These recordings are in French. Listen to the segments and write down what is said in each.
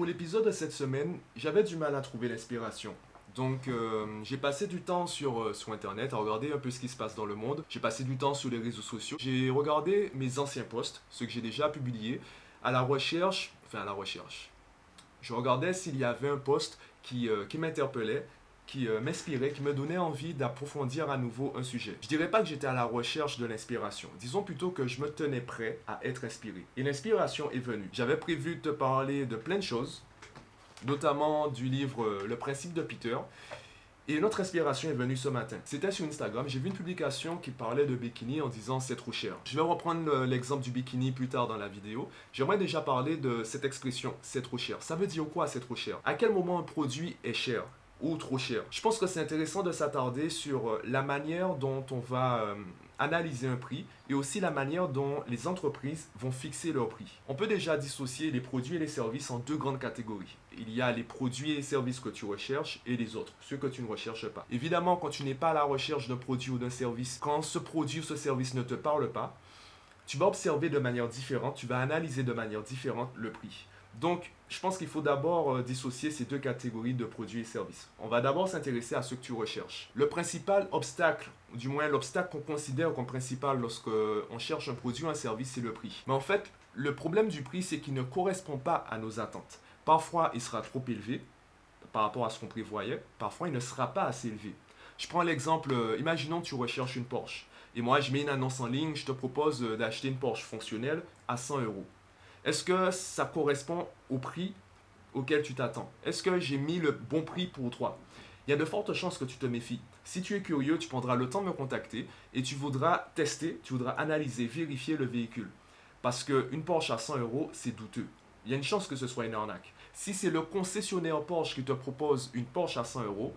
Pour l'épisode de cette semaine, j'avais du mal à trouver l'inspiration. Donc euh, j'ai passé du temps sur, euh, sur Internet à regarder un peu ce qui se passe dans le monde. J'ai passé du temps sur les réseaux sociaux. J'ai regardé mes anciens posts, ceux que j'ai déjà publiés, à la recherche, enfin à la recherche. Je regardais s'il y avait un post qui, euh, qui m'interpellait, qui m'inspirait, qui me donnait envie d'approfondir à nouveau un sujet. Je dirais pas que j'étais à la recherche de l'inspiration. Disons plutôt que je me tenais prêt à être inspiré. Et l'inspiration est venue. J'avais prévu de te parler de plein de choses, notamment du livre euh, Le principe de Peter. Et notre inspiration est venue ce matin. C'était sur Instagram, j'ai vu une publication qui parlait de bikini en disant c'est trop cher. Je vais reprendre l'exemple du bikini plus tard dans la vidéo. J'aimerais déjà parler de cette expression c'est trop cher. Ça veut dire quoi c'est trop cher? À quel moment un produit est cher? Trop cher. Je pense que c'est intéressant de s'attarder sur euh, la manière dont on va euh, analyser un prix et aussi la manière dont les entreprises vont fixer leur prix. On peut déjà dissocier les produits et les services en deux grandes catégories. Il y a les produits et services que tu recherches et les autres, ceux que tu ne recherches pas. Évidemment, quand tu n'es pas à la recherche d'un produit ou d'un service, quand ce produit ou ce service ne te parle pas, tu vas observer de manière différente, tu vas analyser de manière différente le prix. Donc, je pense qu'il faut d'abord euh, dissocier ces deux catégories de produits et services. On va d'abord s'intéresser à ce que tu recherches. Le principal obstacle, du moins l'obstacle qu'on considère comme principal lorsqu'on cherche un produit ou un service, c'est le prix. Mais en fait, le problème du prix, c'est qu'il ne correspond pas à nos attentes. Parfois, il sera trop élevé par rapport à ce qu'on prévoyait. Parfois, il ne sera pas assez élevé. Je prends l'exemple, euh, imaginons que tu recherches une Porsche. Et moi, je mets une annonce en ligne, je te propose euh, d'acheter une Porsche fonctionnelle à 100 euros. Est-ce que ça correspond au prix auquel tu t'attends? Est-ce que j'ai mis le bon prix pour toi? Il y a de fortes chances que tu te méfies. Si tu es curieux, tu prendras le temps de me contacter et tu voudras tester, tu voudras analyser, vérifier le véhicule. Parce qu'une Porsche à 100 euros, c'est douteux. Il y a une chance que ce soit une arnaque. Si c'est le concessionnaire Porsche qui te propose une Porsche à 100 euros,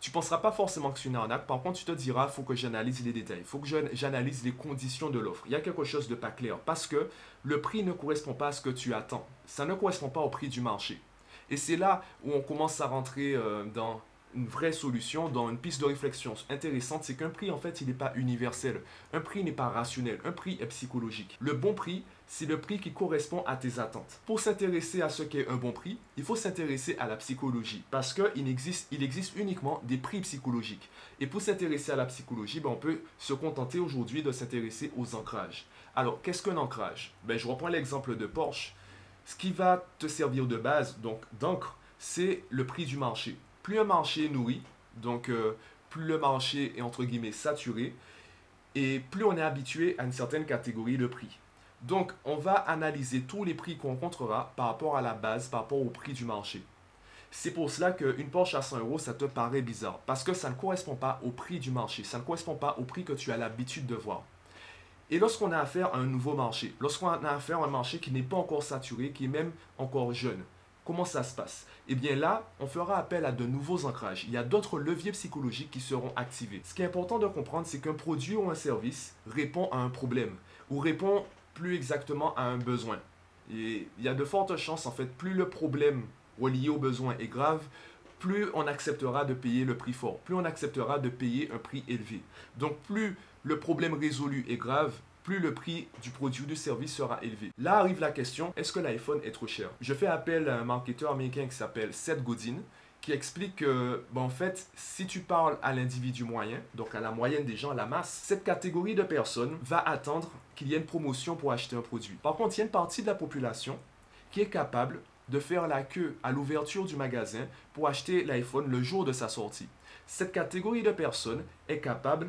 tu ne penseras pas forcément que c'est une arnaque. Par contre, tu te diras, il faut que j'analyse les détails. Il faut que j'analyse les conditions de l'offre. Il y a quelque chose de pas clair. Parce que le prix ne correspond pas à ce que tu attends. Ça ne correspond pas au prix du marché. Et c'est là où on commence à rentrer euh, dans une vraie solution, dans une piste de réflexion intéressante, c'est qu'un prix, en fait, il n'est pas universel. Un prix n'est pas rationnel. Un prix est psychologique. Le bon prix, c'est le prix qui correspond à tes attentes. Pour s'intéresser à ce qu'est un bon prix, il faut s'intéresser à la psychologie parce qu'il existe, il existe uniquement des prix psychologiques. Et pour s'intéresser à la psychologie, ben, on peut se contenter aujourd'hui de s'intéresser aux ancrages. Alors, qu'est-ce qu'un ancrage? Ben, Je reprends l'exemple de Porsche. Ce qui va te servir de base, donc d'encre, c'est le prix du marché. Plus un marché est nourri, donc euh, plus le marché est entre guillemets saturé, et plus on est habitué à une certaine catégorie de prix. Donc, on va analyser tous les prix qu'on rencontrera par rapport à la base, par rapport au prix du marché. C'est pour cela qu'une Porsche à 100 euros, ça te paraît bizarre. Parce que ça ne correspond pas au prix du marché. Ça ne correspond pas au prix que tu as l'habitude de voir. Et lorsqu'on a affaire à un nouveau marché, lorsqu'on a affaire à un marché qui n'est pas encore saturé, qui est même encore jeune, comment ça se passe? Eh bien là, on fera appel à de nouveaux ancrages. Il y a d'autres leviers psychologiques qui seront activés. Ce qui est important de comprendre, c'est qu'un produit ou un service répond à un problème ou répond plus exactement à un besoin. Et il y a de fortes chances, en fait, plus le problème relié au besoin est grave, plus on acceptera de payer le prix fort, plus on acceptera de payer un prix élevé. Donc plus le problème résolu est grave, plus le prix du produit ou du service sera élevé. Là arrive la question, est-ce que l'iPhone est trop cher? Je fais appel à un marketeur américain qui s'appelle Seth Godin, qui explique que, ben, en fait, si tu parles à l'individu moyen, donc à la moyenne des gens, à la masse, cette catégorie de personnes va attendre qu'il y ait une promotion pour acheter un produit. Par contre, il y a une partie de la population qui est capable de faire la queue à l'ouverture du magasin pour acheter l'iPhone le jour de sa sortie. Cette catégorie de personnes est capable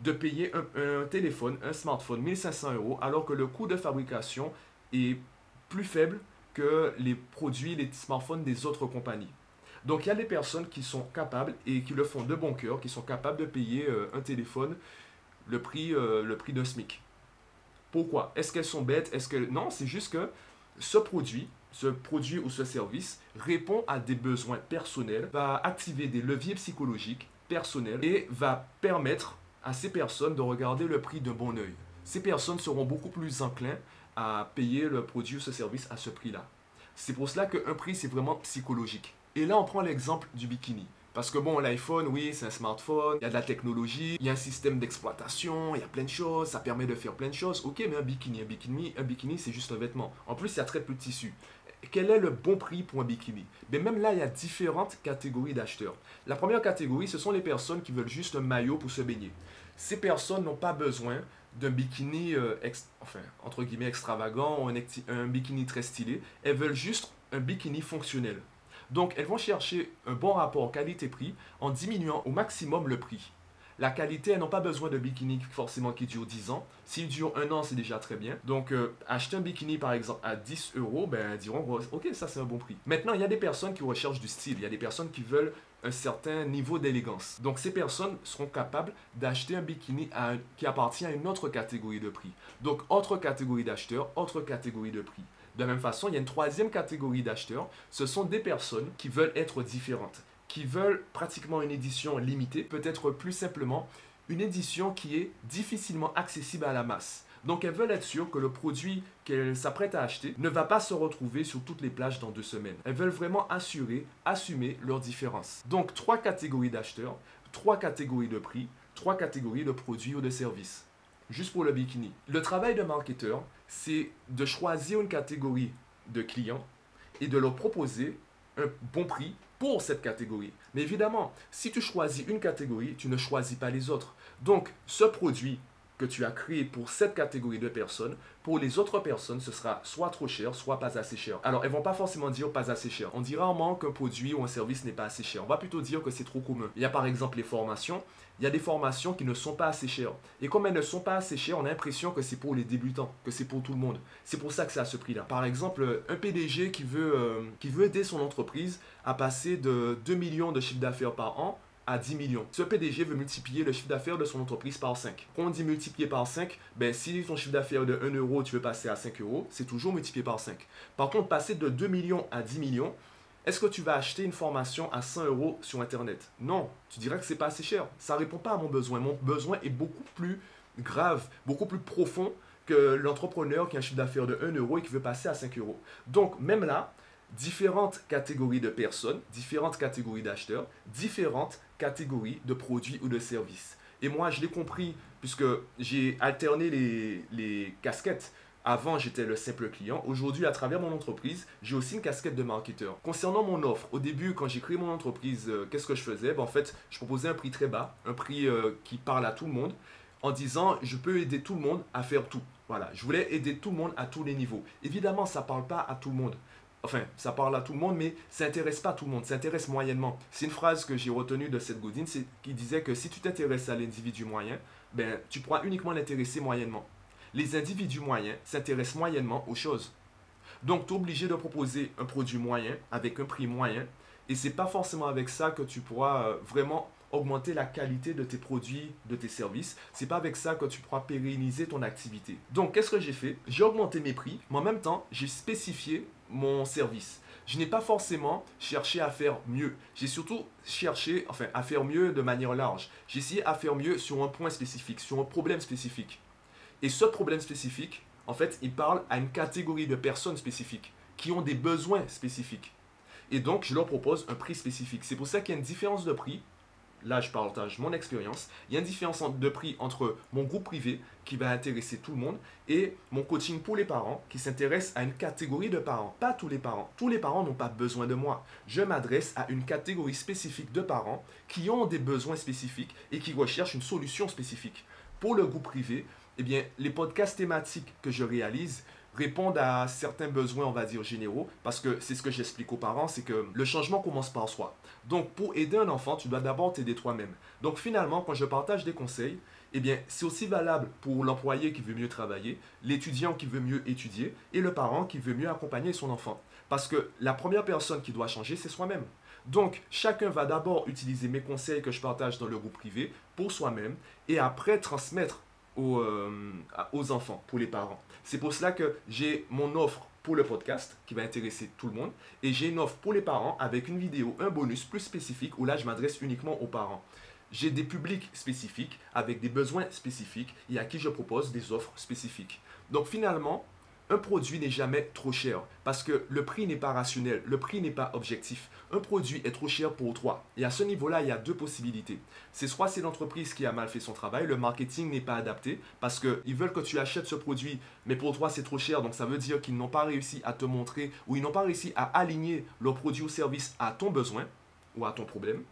de payer un, téléphone, un smartphone 1500 euros, alors que le coût de fabrication est plus faible que les produits, les smartphones des autres compagnies. Donc il y a des personnes qui sont capables et qui le font de bon cœur, qui sont capables de payer euh, un téléphone le prix, euh, prix d'un SMIC. Pourquoi? Est-ce qu'elles sont bêtes? Est-ce que non C'est juste que ce produit, ce produit ou ce service répond à des besoins personnels, va activer des leviers psychologiques personnels et va permettre à ces personnes de regarder le prix d'un bon oeil. Ces personnes seront beaucoup plus enclins à payer le produit ou ce service à ce prix-là. C'est pour cela qu'un prix, c'est vraiment psychologique. Et là, on prend l'exemple du bikini. Parce que bon, l'iPhone, oui, c'est un smartphone, il y a de la technologie, il y a un système d'exploitation, il y a plein de choses, ça permet de faire plein de choses. Ok, mais un bikini, un bikini, un bikini, c'est juste un vêtement. En plus, il y a très peu de tissu. Quel est le bon prix pour un bikini? Mais même là, il y a différentes catégories d'acheteurs. La première catégorie, ce sont les personnes qui veulent juste un maillot pour se baigner. Ces personnes n'ont pas besoin d'un bikini, euh, enfin, entre guillemets, extravagant, un, un bikini très stylé. Elles veulent juste un bikini fonctionnel. Donc, elles vont chercher un bon rapport qualité-prix en diminuant au maximum le prix. La qualité, elles n'ont pas besoin de bikini forcément qui dure 10 ans. S'il dure un an, c'est déjà très bien. Donc, euh, acheter un bikini par exemple à 10 euros, ben, elles diront, ok, ça c'est un bon prix. Maintenant, il y a des personnes qui recherchent du style. Il y a des personnes qui veulent un certain niveau d'élégance. Donc, ces personnes seront capables d'acheter un bikini qui appartient à une autre catégorie de prix. Donc, autre catégorie d'acheteurs, autre catégorie de prix. De la même façon, il y a une troisième catégorie d'acheteurs. Ce sont des personnes qui veulent être différentes, qui veulent pratiquement une édition limitée, peut-être plus simplement une édition qui est difficilement accessible à la masse. Donc elles veulent être sûres que le produit qu'elles s'apprêtent à acheter ne va pas se retrouver sur toutes les plages dans deux semaines. Elles veulent vraiment assurer, assumer leurs différences. Donc trois catégories d'acheteurs, trois catégories de prix, trois catégories de produits ou de services juste pour le bikini. Le travail de marketeur, c'est de choisir une catégorie de clients et de leur proposer un bon prix pour cette catégorie. Mais évidemment, si tu choisis une catégorie, tu ne choisis pas les autres. Donc, ce produit que tu as créé pour cette catégorie de personnes, pour les autres personnes, ce sera soit trop cher, soit pas assez cher. Alors, elles vont pas forcément dire pas assez cher. On dira rarement qu'un produit ou un service n'est pas assez cher. On va plutôt dire que c'est trop commun. Il y a par exemple les formations il y a des formations qui ne sont pas assez chères. Et comme elles ne sont pas assez chères, on a l'impression que c'est pour les débutants, que c'est pour tout le monde. C'est pour ça que c'est à ce prix-là. Par exemple, un PDG qui veut, euh, qui veut aider son entreprise à passer de 2 millions de chiffre d'affaires par an à 10 millions. Ce PDG veut multiplier le chiffre d'affaires de son entreprise par 5. Quand on dit multiplier par 5, ben, si ton chiffre d'affaires de 1 euro, tu veux passer à 5 euros, c'est toujours multiplié par 5. Par contre, passer de 2 millions à 10 millions, est-ce que tu vas acheter une formation à 100 euros sur Internet? Non, tu dirais que c'est pas assez cher. Ça répond pas à mon besoin. Mon besoin est beaucoup plus grave, beaucoup plus profond que l'entrepreneur qui a un chiffre d'affaires de 1 euro et qui veut passer à 5 euros. Donc, même là, différentes catégories de personnes, différentes catégories d'acheteurs, différentes de produits ou de services. Et moi, je l'ai compris puisque j'ai alterné les, casquettes. Avant, j'étais le simple client. Aujourd'hui, à travers mon entreprise, j'ai aussi une casquette de marketeur. Concernant mon offre, au début, quand j'ai créé mon entreprise, euh, qu'est-ce que je faisais? Ben, En fait, je proposais un prix très bas, un prix euh, qui parle à tout le monde, en disant je peux aider tout le monde à faire tout. Voilà, je voulais aider tout le monde à tous les niveaux. Évidemment, ça parle pas à tout le monde. Enfin, ça parle à tout le monde, mais ça n'intéresse pas tout le monde, ça intéresse moyennement. C'est une phrase que j'ai retenue de Seth Godin, qui disait que si tu t'intéresses à l'individu moyen, ben, tu pourras uniquement l'intéresser moyennement les individus moyens s'intéressent moyennement aux choses. Donc, tu es obligé de proposer un produit moyen avec un prix moyen. Et c'est pas forcément avec ça que tu pourras euh, vraiment augmenter la qualité de tes produits, de tes services. C'est pas avec ça que tu pourras pérenniser ton activité. Donc, qu'est-ce que j'ai fait? J'ai augmenté mes prix, mais en même temps, j'ai spécifié mon service. Je n'ai pas forcément cherché à faire mieux. J'ai surtout cherché, enfin, à faire mieux de manière large. J'ai essayé à faire mieux sur un point spécifique, sur un problème spécifique. Et ce problème spécifique, en fait, il parle à une catégorie de personnes spécifiques qui ont des besoins spécifiques. Et donc, je leur propose un prix spécifique. C'est pour ça qu'il y a une différence de prix. Là, je partage mon expérience. Il y a une différence de prix entre mon groupe privé qui va intéresser tout le monde et mon coaching pour les parents qui s'intéresse à une catégorie de parents. Pas tous les parents. Tous les parents n'ont pas besoin de moi. Je m'adresse à une catégorie spécifique de parents qui ont des besoins spécifiques et qui recherchent une solution spécifique. Pour le groupe privé, eh bien, les podcasts thématiques que je réalise répondent à certains besoins, on va dire, généraux, parce que c'est ce que j'explique aux parents, c'est que le changement commence par soi. Donc, pour aider un enfant, tu dois d'abord t'aider toi-même. Donc, finalement, quand je partage des conseils, eh bien, c'est aussi valable pour l'employé qui veut mieux travailler, l'étudiant qui veut mieux étudier et le parent qui veut mieux accompagner son enfant. Parce que la première personne qui doit changer, c'est soi-même. Donc, chacun va d'abord utiliser mes conseils que je partage dans le groupe privé pour soi-même et après transmettre aux, euh, aux enfants, pour les parents. C'est pour cela que j'ai mon offre pour le podcast qui va intéresser tout le monde et j'ai une offre pour les parents avec une vidéo, un bonus plus spécifique où là je m'adresse uniquement aux parents. J'ai des publics spécifiques avec des besoins spécifiques et à qui je propose des offres spécifiques. Donc finalement, un produit n'est jamais trop cher parce que le prix n'est pas rationnel, le prix n'est pas objectif. Un produit est trop cher pour toi. Et à ce niveau-là, il y a deux possibilités. C'est soit c'est l'entreprise qui a mal fait son travail, le marketing n'est pas adapté parce qu'ils veulent que tu achètes ce produit, mais pour toi c'est trop cher, donc ça veut dire qu'ils n'ont pas réussi à te montrer ou ils n'ont pas réussi à aligner leur produit ou service à ton besoin ou à ton problème.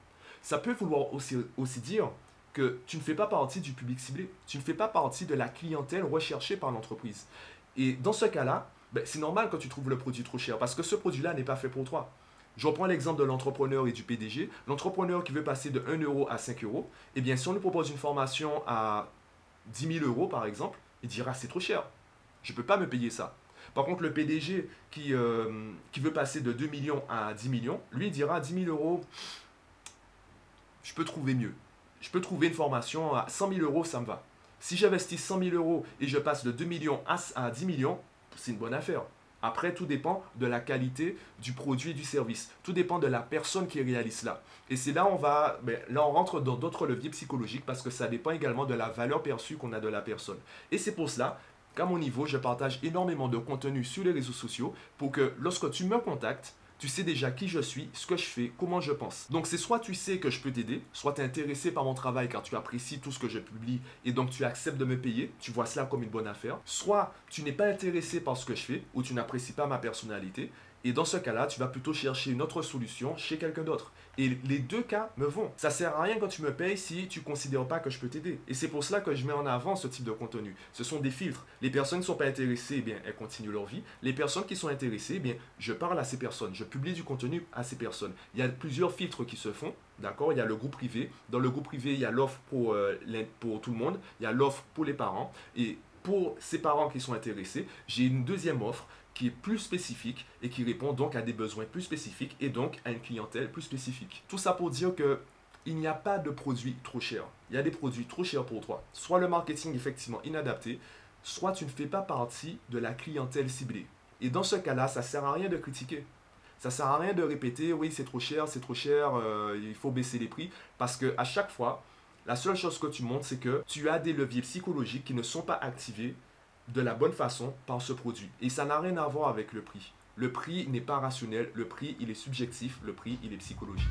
Ça peut vouloir aussi, aussi dire que tu ne fais pas partie du public ciblé, tu ne fais pas partie de la clientèle recherchée par l'entreprise. Et dans ce cas-là, ben, c'est normal quand tu trouves le produit trop cher parce que ce produit-là n'est pas fait pour toi. Je reprends l'exemple de l'entrepreneur et du PDG. L'entrepreneur qui veut passer de 1 euro à 5 euros, eh bien, si on lui propose une formation à 10 000 euros, par exemple, il dira c'est trop cher. Je ne peux pas me payer ça. Par contre, le PDG qui, euh, qui veut passer de 2 millions à 10 millions, lui il dira 10 000 euros, je peux trouver mieux. Je peux trouver une formation à 100 000 euros, ça me va. Si j'investis 100 000 euros et je passe de 2 millions à, 10 millions, c'est une bonne affaire. Après, tout dépend de la qualité du produit et du service. Tout dépend de la personne qui réalise cela. Et c'est là on va, ben, là on rentre dans d'autres leviers psychologiques parce que ça dépend également de la valeur perçue qu'on a de la personne. Et c'est pour cela qu'à mon niveau, je partage énormément de contenu sur les réseaux sociaux pour que lorsque tu me contactes, tu sais déjà qui je suis, ce que je fais, comment je pense. Donc c'est soit tu sais que je peux t'aider, soit tu es intéressé par mon travail car tu apprécies tout ce que je publie et donc tu acceptes de me payer, tu vois cela comme une bonne affaire. Soit tu n'es pas intéressé par ce que je fais ou tu n'apprécies pas ma personnalité et dans ce cas-là, tu vas plutôt chercher une autre solution chez quelqu'un d'autre. Et les deux cas me vont. Ça sert à rien quand tu me payes si tu considères pas que je peux t'aider. Et c'est pour cela que je mets en avant ce type de contenu. Ce sont des filtres. Les personnes qui sont pas intéressées, eh bien, elles continuent leur vie. Les personnes qui sont intéressées, eh bien, je parle à ces personnes. Je publie du contenu à ces personnes. Il y a plusieurs filtres qui se font. D'accord? Il y a le groupe privé. Dans le groupe privé, il y a l'offre euh, pour tout le monde. Il y a l'offre pour les parents. Et pour ces parents qui sont intéressés, j'ai une deuxième offre qui est plus spécifique et qui répond donc à des besoins plus spécifiques et donc à une clientèle plus spécifique. Tout ça pour dire que il n'y a pas de produits trop chers. Il y a des produits trop chers pour toi. Soit le marketing effectivement inadapté, soit tu ne fais pas partie de la clientèle ciblée. Et dans ce cas-là, ça sert à rien de critiquer. Ça sert à rien de répéter oui c'est trop cher, c'est trop cher, euh, il faut baisser les prix parce que à chaque fois, la seule chose que tu montres c'est que tu as des leviers psychologiques qui ne sont pas activés de la bonne façon par ce produit. Et ça n'a rien à voir avec le prix. Le prix n'est pas rationnel, le prix il est subjectif, le prix il est psychologique.